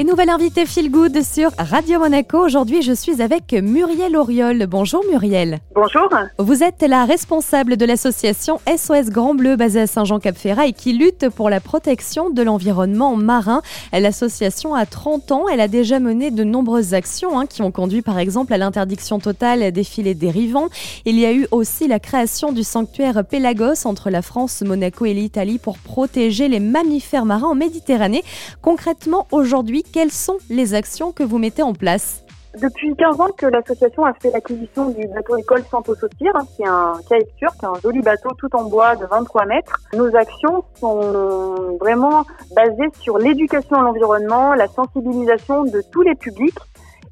Et nouvelle invitée Feel Good sur Radio Monaco. Aujourd'hui, je suis avec Muriel Auriol. Bonjour Muriel. Bonjour. Vous êtes la responsable de l'association SOS Grand Bleu basée à Saint-Jean-Cap-Ferrat et qui lutte pour la protection de l'environnement marin. L'association a 30 ans. Elle a déjà mené de nombreuses actions hein, qui ont conduit par exemple à l'interdiction totale des filets dérivants. Il y a eu aussi la création du sanctuaire Pélagos entre la France, Monaco et l'Italie pour protéger les mammifères marins en Méditerranée. Concrètement, aujourd'hui, quelles sont les actions que vous mettez en place depuis 15 ans que l'association a fait l'acquisition du bateau école Santos Sautir, hein, qui est un kayak turc, un joli bateau tout en bois de 23 mètres. Nos actions sont vraiment basées sur l'éducation à l'environnement, la sensibilisation de tous les publics.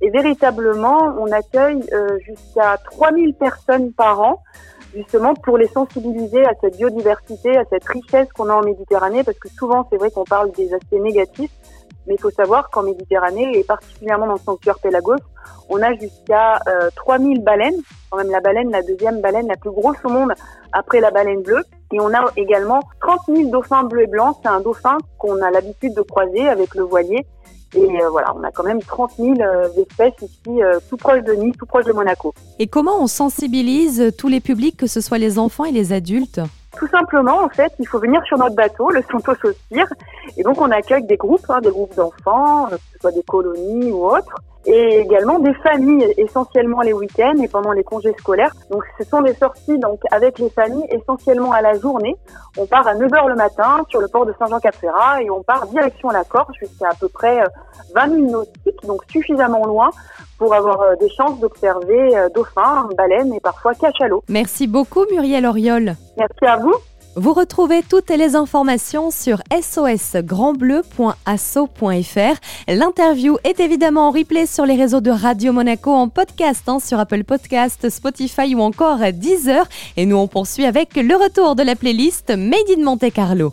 Et véritablement, on accueille euh, jusqu'à 3000 personnes par an, justement pour les sensibiliser à cette biodiversité, à cette richesse qu'on a en Méditerranée, parce que souvent, c'est vrai qu'on parle des aspects négatifs, mais il faut savoir qu'en Méditerranée, et particulièrement dans le sanctuaire Pélagos, on a jusqu'à 3000 euh, baleines, quand même la baleine, la deuxième baleine la plus grosse au monde après la baleine bleue. Et on a également 30 000 dauphins bleus et blancs. C'est un dauphin qu'on a l'habitude de croiser avec le voilier. Et euh, voilà, on a quand même 30 000 euh, espèces ici, tout proche de Nice, tout proche de Monaco. Et comment on sensibilise tous les publics, que ce soit les enfants et les adultes? Tout simplement, en fait, il faut venir sur notre bateau, le Santos Cire, et donc on accueille des groupes, hein, des groupes d'enfants, euh, que ce soit des colonies ou autres, et également des familles, essentiellement les week-ends et pendant les congés scolaires. Donc ce sont des sorties donc avec les familles essentiellement à la journée. On part à 9h le matin sur le port de Saint-Jean-Cap-Ferrat et on part direction la Corse jusqu'à à peu près 20 000 nautiques, donc suffisamment loin pour avoir euh, des chances d'observer euh, dauphins, baleines et parfois cachalots. Merci beaucoup Muriel Oriol. Merci à vous. Vous retrouvez toutes les informations sur sosgrandbleu.asso.fr. L'interview est évidemment en replay sur les réseaux de Radio Monaco en podcast hein, sur Apple Podcast, Spotify ou encore Deezer. Et nous on poursuit avec le retour de la playlist Made in Monte Carlo.